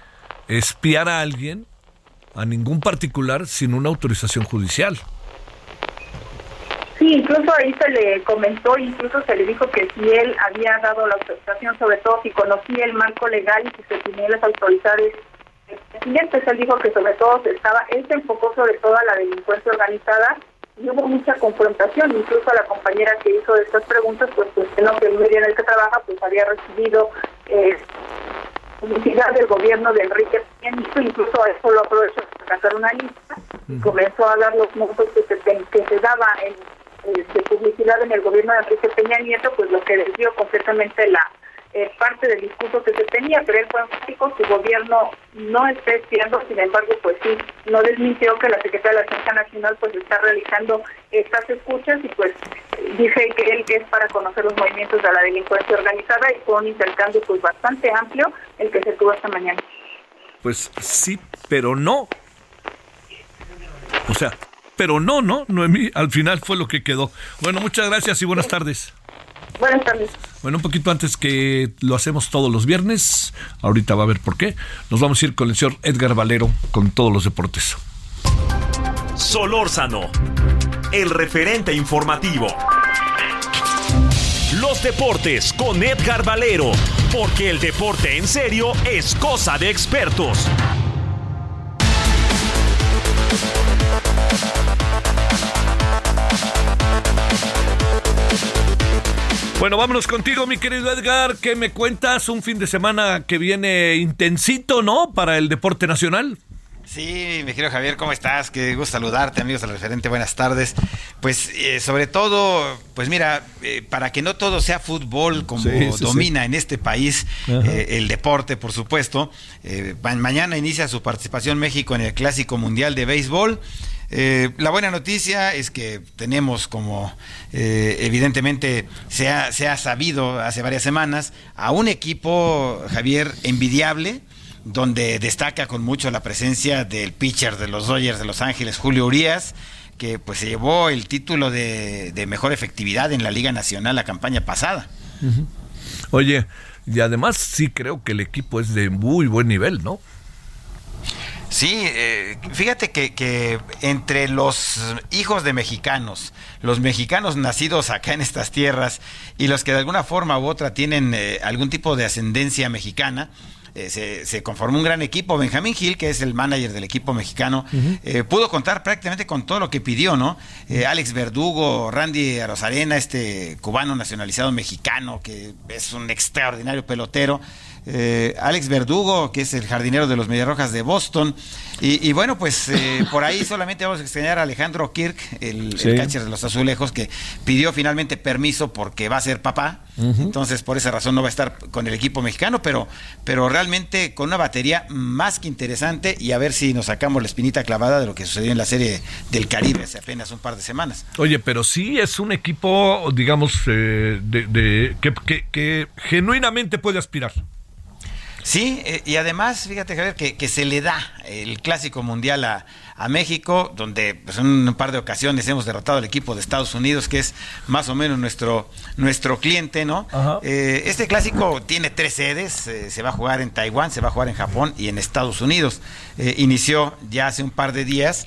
espiar a alguien a ningún particular sin una autorización judicial. Sí, incluso ahí se le comentó, incluso se le dijo que si él había dado la autorización, sobre todo si conocía el marco legal y si se tenía las autoridades siguientes, él dijo que sobre todo se estaba, él se enfocó sobre todo la delincuencia organizada y hubo mucha confrontación, incluso la compañera que hizo estas preguntas, pues cuestionó que el medio en el que trabaja pues había recibido eh, publicidad del gobierno de Enrique Peña Nieto, incluso eso lo aprovechó para sacar una lista y comenzó a dar los montos que se, que se daba en, de publicidad en el gobierno de Enrique Peña Nieto, pues lo que desvió completamente la eh, parte del discurso que se tenía, pero él fue enfático, su gobierno no está espiando, sin embargo, pues sí, no desmintió que la Secretaría de la Defensa Nacional pues está realizando estas escuchas y pues dice que él que es para conocer los movimientos de la delincuencia organizada y fue un intercambio pues bastante amplio el que se tuvo esta mañana. Pues sí, pero no. O sea, pero no, no, Noemí, al final fue lo que quedó. Bueno, muchas gracias y buenas tardes. Buenas tardes. Bueno, un poquito antes que lo hacemos todos los viernes, ahorita va a ver por qué, nos vamos a ir con el señor Edgar Valero con todos los deportes. Solórzano, el referente informativo. Los deportes con Edgar Valero, porque el deporte en serio es cosa de expertos. Bueno, vámonos contigo, mi querido Edgar. ¿Qué me cuentas? Un fin de semana que viene intensito, ¿no? Para el deporte nacional. Sí, mi querido Javier, ¿cómo estás? Qué gusto saludarte, amigos del referente, buenas tardes. Pues eh, sobre todo, pues mira, eh, para que no todo sea fútbol como Sí, sí, domina sí. en este país, eh, el deporte, por supuesto, eh, ma- mañana inicia su participación México en el Clásico Mundial de Béisbol. Eh, la buena noticia es que tenemos como eh, evidentemente se ha, se ha sabido hace varias semanas a un equipo, Javier, envidiable, donde destaca con mucho la presencia del pitcher de los Dodgers de Los Ángeles, Julio Urias, que pues se llevó el título de, de mejor efectividad en la Liga Nacional la campaña pasada. Oye, y además sí creo que el equipo es de muy buen nivel, ¿no? Sí, eh, fíjate que, que entre los hijos de mexicanos, los mexicanos nacidos acá en estas tierras y los que de alguna forma u otra tienen eh, algún tipo de ascendencia mexicana, eh, se, se conformó un gran equipo. Benjamín Gil, que es el manager del equipo mexicano, eh, pudo contar prácticamente con todo lo que pidió, ¿no? Eh, Alex Verdugo, Randy Rosarena, este cubano nacionalizado mexicano, que es un extraordinario pelotero. Eh, Alex Verdugo, que es el jardinero de los Mediarrojas de Boston. Y, y bueno, pues eh, por ahí solamente vamos a extrañar a Alejandro Kirk, el, catcher de los Azulejos, que pidió finalmente permiso porque va a ser papá. Entonces, por esa razón no va a estar con el equipo mexicano, pero, pero realmente con una batería más que interesante y a ver si nos sacamos la espinita clavada de lo que sucedió en la serie del Caribe hace apenas un par de semanas. Oye, pero sí es un equipo, digamos, eh, de, de- que, que- que genuinamente puede aspirar. Sí, eh, y además, fíjate Javier, que, que se le da el clásico mundial a, a México, donde pues, en un par de ocasiones hemos derrotado al equipo de Estados Unidos, que es más o menos nuestro, nuestro cliente, ¿no? Eh, este clásico tiene tres sedes, eh, se va a jugar en Taiwán, se va a jugar en Japón y en Estados Unidos. Eh, inició ya hace un par de días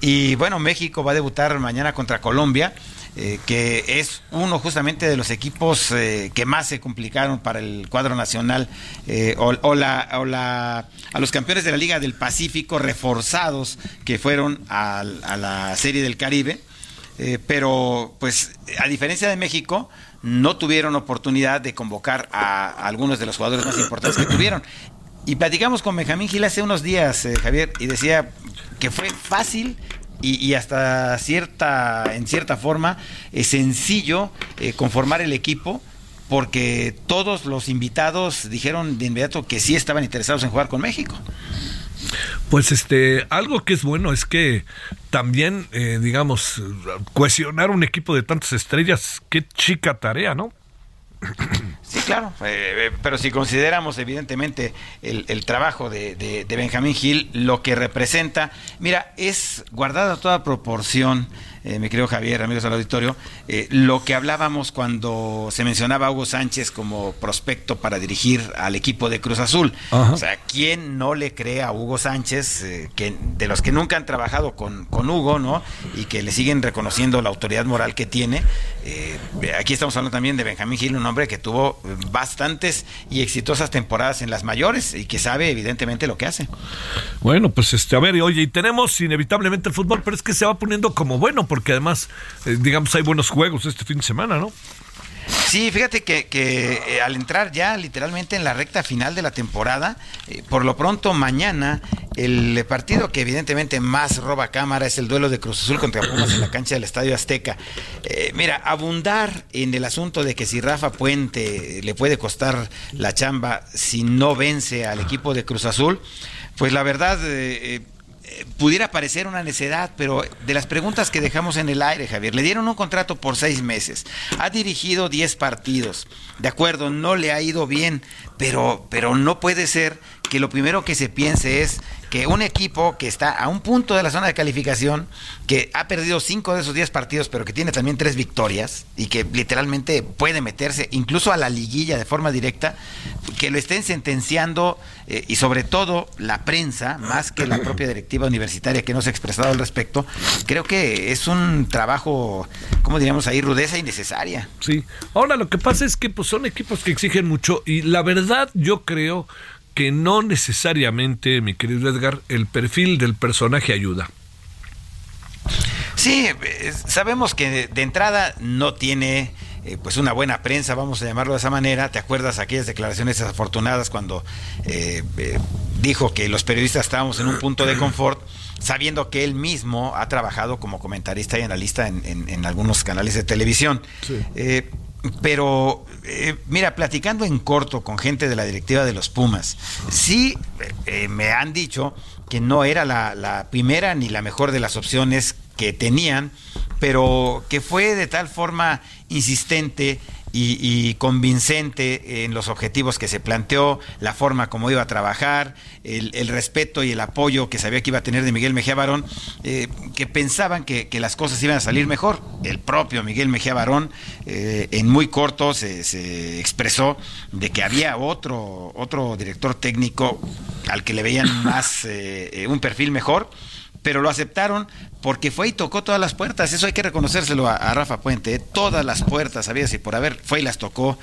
y bueno, México va a debutar mañana contra Colombia. Eh, que es uno justamente de los equipos eh, que más se complicaron para el cuadro nacional eh, o, la, o la- a los campeones de la Liga del Pacífico reforzados que fueron a, la Serie del Caribe. Pero pues a diferencia de México no tuvieron oportunidad de convocar a, algunos de los jugadores más importantes que tuvieron. Y platicamos con Benjamín Gil hace unos días, Javier, y decía que fue fácil y, hasta cierta, en cierta forma, eh, sencillo eh, conformar el equipo porque todos los invitados dijeron de inmediato que sí estaban interesados en jugar con México. Pues este, algo que es bueno es que también, eh, digamos, cohesionar un equipo de tantas estrellas, qué chica tarea, ¿no? Sí, claro, eh, eh, pero si consideramos evidentemente el, trabajo de, de- de Benjamín Gil, lo que representa, mira, es guardada toda proporción, eh, mi querido Javier, amigos del auditorio, eh, lo que hablábamos cuando se mencionaba a Hugo Sánchez como prospecto para dirigir al equipo de Cruz Azul. Ajá. O sea, ¿quién no le cree a Hugo Sánchez, eh, que de los que nunca han trabajado con, con Hugo, ¿no? Y que le siguen reconociendo la autoridad moral que tiene. Eh, aquí estamos hablando también de Benjamín Gil, un hombre que tuvo bastantes y exitosas temporadas en las mayores y que sabe evidentemente lo que hace. Bueno, pues este, a ver, oye, y tenemos inevitablemente el fútbol, pero es que se va poniendo como bueno, porque además, eh, digamos, hay buenos juegos este fin de semana, ¿no? Sí, fíjate que, que, eh, al entrar ya literalmente en la recta final de la temporada, eh, por lo pronto mañana el partido que evidentemente más roba cámara es el duelo de Cruz Azul contra Pumas en la cancha del Estadio Azteca. Mira, abundar en el asunto de que si Rafa Puente le puede costar la chamba si no vence al equipo de Cruz Azul, pues la verdad... pudiera parecer una necedad, pero de las preguntas que dejamos en el aire, Javier, le dieron un contrato por seis meses, ha dirigido 10 partidos, de acuerdo, no le ha ido bien, pero, pero no puede ser que lo primero que se piense es que un equipo que está a un punto de la zona de calificación, que ha perdido cinco de esos diez partidos, pero que tiene también tres victorias y que literalmente puede meterse incluso a la liguilla de forma directa, que lo estén sentenciando eh, y sobre todo la prensa, más que la propia directiva universitaria que no se ha expresado al respecto, creo que es un trabajo, como diríamos ahí, rudeza innecesaria. Sí. Ahora lo que pasa es que pues, son equipos que exigen mucho y la verdad yo creo que no necesariamente, mi querido Edgar, el perfil del personaje ayuda. Sí, eh, sabemos que de entrada no tiene eh, pues una buena prensa, vamos a llamarlo de esa manera. ¿Te acuerdas aquellas declaraciones desafortunadas cuando eh, dijo que los periodistas estábamos en un punto de confort, sabiendo que él mismo ha trabajado como comentarista y analista en, algunos canales de televisión? pero eh, mira, platicando en corto con gente de la directiva de los Pumas, sí eh, me han dicho que no era la, primera ni la mejor de las opciones que tenían, pero que fue de tal forma insistente y, convincente en los objetivos que se planteó, la forma como iba a trabajar, el, respeto y el apoyo que sabía que iba a tener de Miguel Mejía Barón, eh, que pensaban que, las cosas iban a salir mejor. El propio Miguel Mejía Barón eh, en muy corto se, expresó de que había otro, otro director técnico al que le veían más eh, un perfil mejor pero lo aceptaron porque fue y tocó todas las puertas. Eso hay que reconocérselo a, Rafa Puente. ¿eh? Todas las puertas, había si por haber, fue y las tocó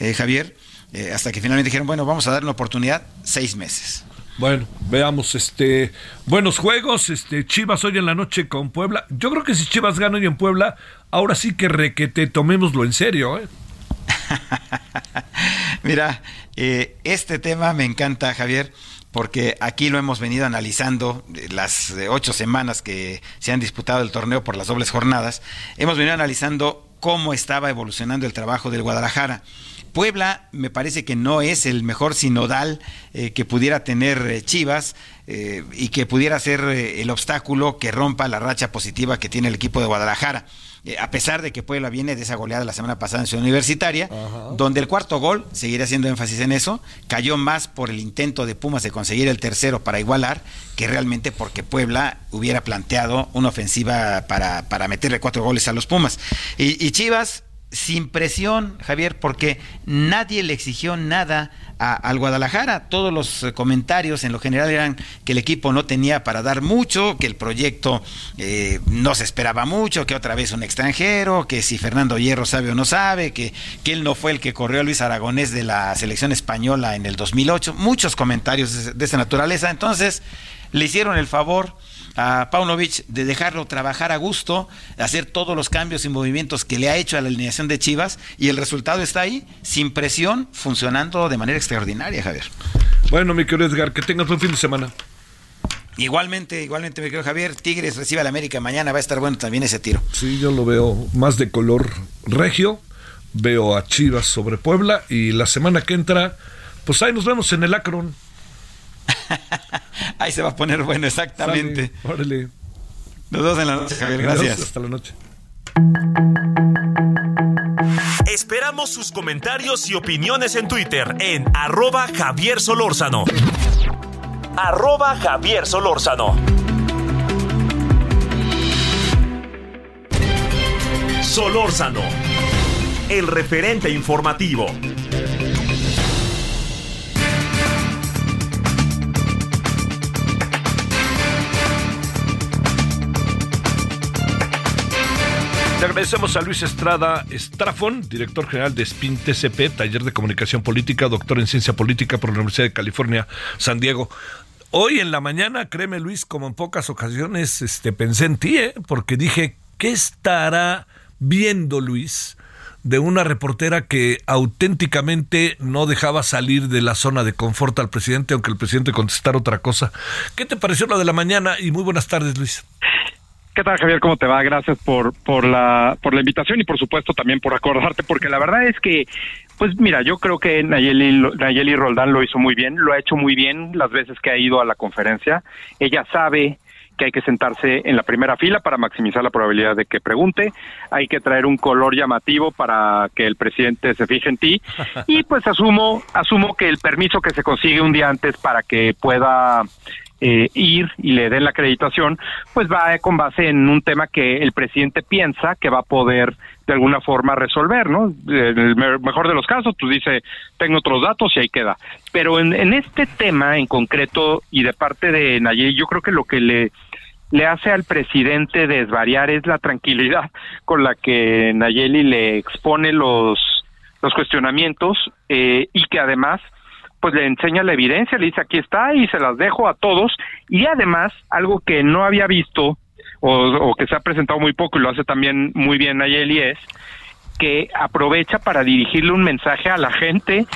eh, Javier, eh, hasta que finalmente dijeron, bueno, vamos a dar una oportunidad, seis meses. Bueno, veamos, este, buenos juegos, este, Chivas hoy en la noche con Puebla. Yo creo que si Chivas gana hoy en Puebla, ahora sí que requete, tomémoslo en serio, ¿eh? Mira, este tema me encanta, Javier porque aquí lo hemos venido analizando eh, las eh, ocho semanas que se han disputado el torneo por las dobles jornadas, hemos venido analizando cómo estaba evolucionando el trabajo del Guadalajara. Puebla me parece que no es el mejor sinodal eh, que pudiera tener Chivas y que pudiera ser el obstáculo que rompa la racha positiva que tiene el equipo de Guadalajara. Eh, a pesar de que Puebla viene de esa goleada la semana pasada en Ciudad Universitaria, donde el cuarto gol, seguiré haciendo énfasis en eso, cayó más por el intento de Pumas de conseguir el tercero para igualar, que realmente porque Puebla hubiera planteado una ofensiva para, para meterle cuatro goles a los Pumas. y Chivas, sin presión, Javier, porque nadie le exigió nada al Guadalajara. Todos los eh, comentarios en lo general eran que el equipo no tenía para dar mucho, que el proyecto eh, no se esperaba mucho, que otra vez un extranjero, que si Fernando Hierro sabe o no sabe, que, que él no fue el que corrió a Luis Aragonés de la selección española en el 2008. Muchos comentarios de, de esa naturaleza. Entonces, le hicieron el favor a Paunovic de dejarlo trabajar a gusto, hacer todos los cambios y movimientos que le ha hecho a la alineación de Chivas y el resultado está ahí, sin presión, funcionando de manera extraordinaria, Javier. Bueno, mi querido Edgar, que tengas buen fin de semana. Igualmente, igualmente, mi querido Javier, Tigres recibe al América mañana, va a estar bueno también ese tiro. Sí, yo lo veo más de color regio, veo a Chivas sobre Puebla y la semana que entra, pues ahí nos vemos en el Acron. Ahí se va a poner bueno, exactamente. órale. Nos vemos en la noche, Javier. Gracias. Hasta la noche. Esperamos sus comentarios y opiniones en Twitter en arroba Javier Solórzano. Arroba Javier Solórzano. Solórzano, el referente informativo. Agradecemos a Luis Estrada Estrafón, director general de SPIN TCP, taller de comunicación política, doctor en ciencia política por la Universidad de California, San Diego. Hoy en la mañana, créeme Luis, como en pocas ocasiones, este, pensé en ti, ¿eh? porque dije, ¿qué estará viendo Luis? de una reportera que auténticamente no dejaba salir de la zona de confort al presidente, aunque el presidente contestara otra cosa. ¿Qué te pareció lo de la mañana? Y muy buenas tardes, Luis. ¿Qué tal, Javier? ¿Cómo te va? Gracias por, por, la, por la invitación y, por supuesto, también por acordarte, porque la verdad es que, pues mira, yo creo que Nayeli, Nayeli Roldán lo hizo muy bien, lo ha hecho muy bien las veces que ha ido a la conferencia. Ella sabe que hay que sentarse en la primera fila para maximizar la probabilidad de que pregunte, hay que traer un color llamativo para que el presidente se fije en ti y pues asumo asumo que el permiso que se consigue un día antes para que pueda eh, ir y le den la acreditación, pues va con base en un tema que el presidente piensa que va a poder de alguna forma resolver, ¿no? En el me- mejor de los casos, pues dice, tengo otros datos y ahí queda. Pero en, en este tema en concreto y de parte de Nayeli, yo creo que lo que le le hace al presidente desvariar es la tranquilidad con la que Nayeli le expone los, los cuestionamientos eh, y que además pues le enseña la evidencia, le dice aquí está y se las dejo a todos. Y además algo que no había visto o, o que se ha presentado muy poco y lo hace también muy bien Nayeli es que aprovecha para dirigirle un mensaje a la gente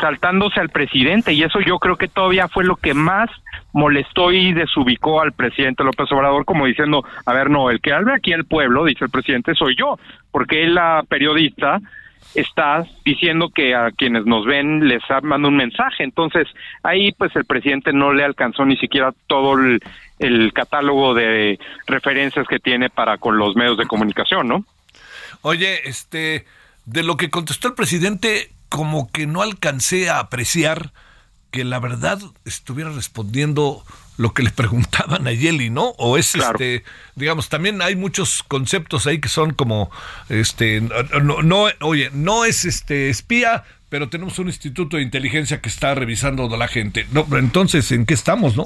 saltándose al presidente. Y eso yo creo que todavía fue lo que más molestó y desubicó al presidente López Obrador como diciendo, a ver, no, el que habla aquí el pueblo, dice el presidente, soy yo, porque él, la periodista, está diciendo que a quienes nos ven les manda un mensaje. Entonces, ahí pues el presidente no le alcanzó ni siquiera todo el, el catálogo de referencias que tiene para con los medios de comunicación, ¿no? Oye, este, de lo que contestó el presidente, como que no alcancé a apreciar que la verdad estuviera respondiendo lo que le preguntaban a Yeli, ¿no? O es este, digamos, también hay muchos conceptos ahí que son como, este, no, no, oye, no es este espía, pero tenemos un instituto de inteligencia que está revisando a la gente. No, entonces, ¿en qué estamos, no?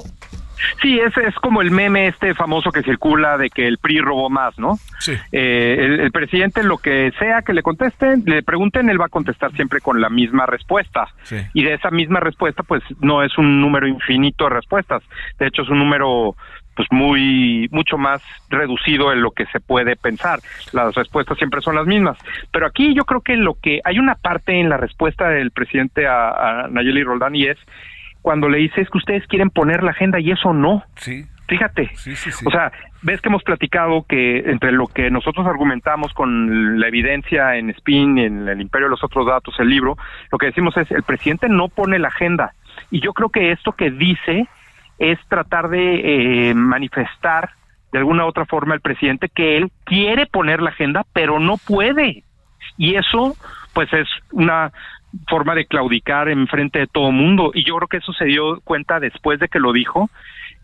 Sí, es, es como el meme este famoso que circula de que el PRI robó más, ¿no? Sí. Eh, el, el presidente, lo que sea que le contesten, le pregunten, él va a contestar siempre con la misma respuesta. Sí. Y de esa misma respuesta, pues no es un número infinito de respuestas. De hecho, es un número pues muy mucho más reducido en lo que se puede pensar. Las respuestas siempre son las mismas. Pero aquí yo creo que lo que hay una parte en la respuesta del presidente a, a Nayeli Roldán y es cuando le dice es que ustedes quieren poner la agenda y eso no. Sí. Fíjate. Sí, sí, sí. O sea, ves que hemos platicado que entre lo que nosotros argumentamos con la evidencia en Spin, en el Imperio de los Otros Datos, el libro, lo que decimos es el presidente no pone la agenda. Y yo creo que esto que dice es tratar de eh, manifestar de alguna u otra forma el presidente que él quiere poner la agenda, pero no puede. Y eso, pues, es una forma de claudicar en frente de todo mundo. Y yo creo que eso se dio cuenta después de que lo dijo,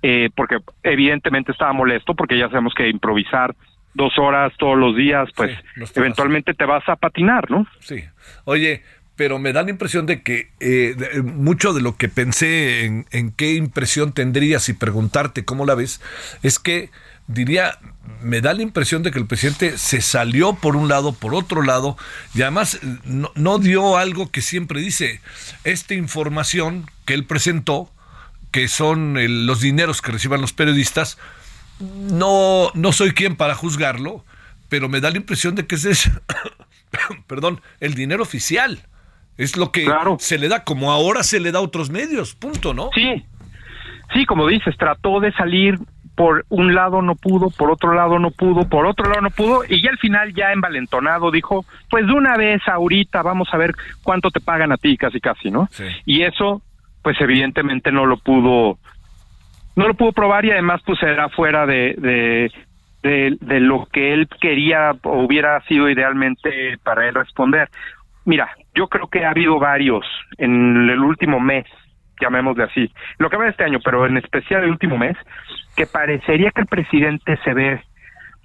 eh, porque evidentemente estaba molesto, porque ya sabemos que improvisar dos horas todos los días, pues eventualmente te vas a patinar, ¿no? Sí. Oye, pero me da la impresión de que eh, de- mucho de lo que pensé en, qué impresión tendrías y preguntarte cómo la ves, es que diría, me da la impresión de que el presidente se salió por un lado, por otro lado, y además eh, no, no dio algo que siempre dice, esta información que él presentó, que son los dineros que reciban los periodistas, no, no soy quien para juzgarlo, pero me da la impresión de que ese es, perdón, el dinero oficial. Es lo que se le da, como ahora se le da a otros medios, punto, ¿no? Sí, sí, como dices, trató de salir por un lado no pudo, por otro lado no pudo, por otro lado no pudo, y ya al final ya envalentonado dijo, pues de una vez ahorita vamos a ver cuánto te pagan a ti, casi casi, ¿no? Y eso, pues evidentemente no lo pudo, no lo pudo probar y además pues era fuera de, de, de, de lo que él quería o hubiera sido idealmente para él responder. Mira, yo creo que ha habido varios en el último mes, llamémosle así, lo que va de este año, pero en especial el último mes, que parecería que el presidente se ve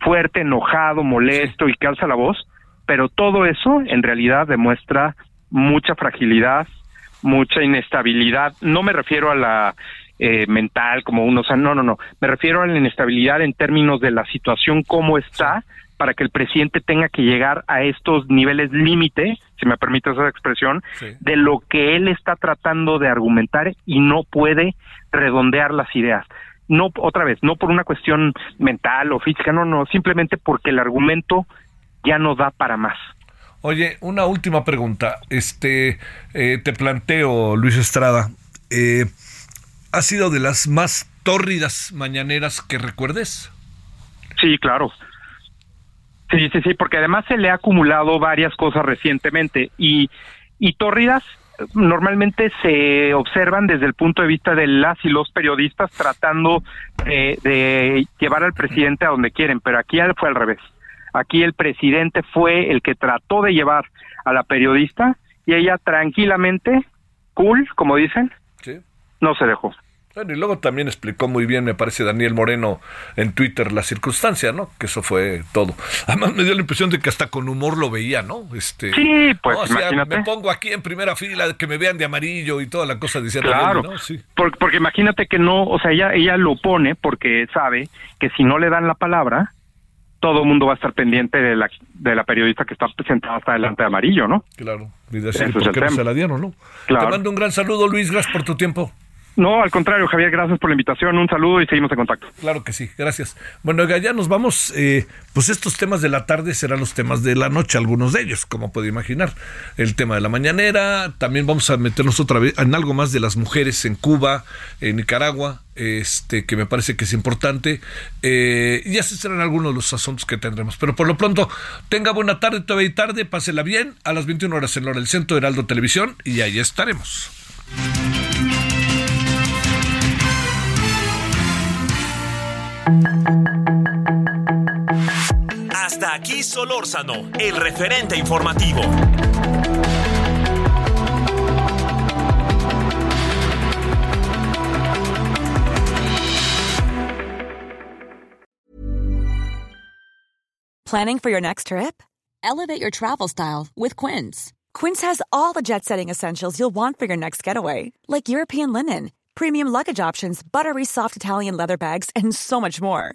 fuerte, enojado, molesto y que alza la voz, pero todo eso en realidad demuestra mucha fragilidad, mucha inestabilidad. No me refiero a la eh, mental como uno, o sea, no, no, no, me refiero a la inestabilidad en términos de la situación como está para que el presidente tenga que llegar a estos niveles límite, si me permite esa expresión, de lo que él está tratando de argumentar y no puede redondear las ideas. No, otra vez, no por una cuestión mental o física, no, no, simplemente porque el argumento ya no da para más. Oye, una última pregunta. Este, eh, te planteo, Luis Estrada, eh, ¿ha sido de las más tórridas mañaneras que recuerdes? Sí, claro. Sí, sí, sí, porque además se le ha acumulado varias cosas recientemente y, y tórridas normalmente se observan desde el punto de vista de las y los periodistas tratando de, de llevar al presidente a donde quieren, pero aquí fue al revés. Aquí el presidente fue el que trató de llevar a la periodista y ella tranquilamente, cool, como dicen, Sí. no se dejó. Bueno, y luego también explicó muy bien, me parece, Daniel Moreno en Twitter la circunstancia, ¿no? Que eso fue todo. Además me dio la impresión de que hasta con humor lo veía, ¿no? Este, Sí, pues, no, o sea, imagínate. me pongo aquí en primera fila, que me vean de amarillo y toda la cosa, decía Claro, Daniel, ¿no? Sí. Por- porque imagínate que no, o sea, ella, ella lo pone porque sabe que si no le dan la palabra, todo el mundo va a estar pendiente de la, de la periodista que está sentada hasta delante de amarillo, ¿no? Claro. Y decir, ¿por qué no se la dieron, no? Claro. Te mando un gran saludo, Luis, gracias por tu tiempo. No, al contrario, Javier, gracias por la invitación, un saludo y seguimos en contacto. Claro que sí, gracias. Bueno, oiga, ya nos vamos. eh, pues estos temas de la tarde serán los temas de la noche, algunos de ellos, como puede imaginar. El tema de la mañanera, también vamos a meternos otra vez en algo más de las mujeres en Cuba, en Nicaragua, este que me parece que es importante. Eh, y así serán algunos de los asuntos que tendremos. Pero por lo pronto, tenga buena tarde, todavía y tarde, pásela bien, a las 21 horas en Hora del Centro, Heraldo Televisión, y ahí estaremos. Hasta aquí Solórzano, el referente informativo. Planning for your next trip? Elevate your travel style with Quince. Quince has all the jet setting essentials you'll want for your next getaway, like European linen, premium luggage options, buttery soft Italian leather bags, and so much more.